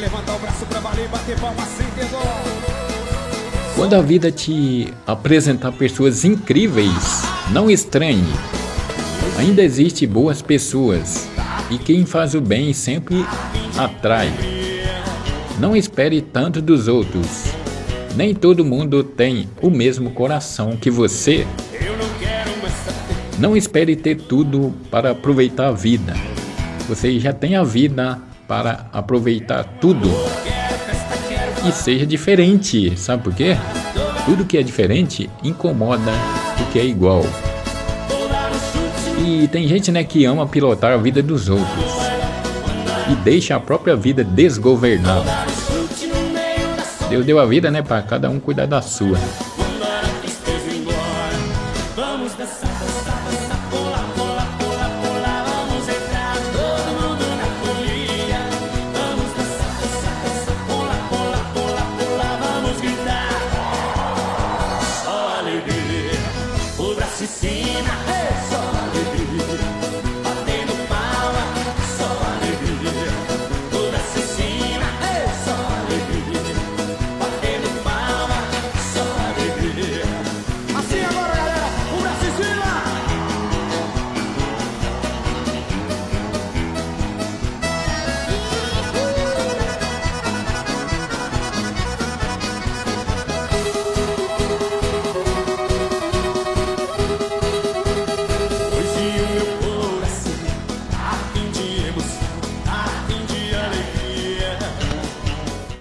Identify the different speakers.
Speaker 1: levantar o braço pra valer, bater palma sem ter.
Speaker 2: Quando a vida te apresentar pessoas incríveis, não estranhe. Ainda existe boas pessoas e quem faz o bem sempre atrai. Não espere tanto dos outros. Nem todo mundo tem o mesmo coração que você. Não espere ter tudo para aproveitar a vida. Você já tem a vida para aproveitar tudo. E seja diferente, sabe por quê? Tudo que é diferente incomoda o que é igual. E tem gente né, que ama pilotar a vida dos outros e deixa a própria vida desgovernada. Deus deu a vida né, para cada um cuidar da sua.
Speaker 1: vecina, eso, alegría.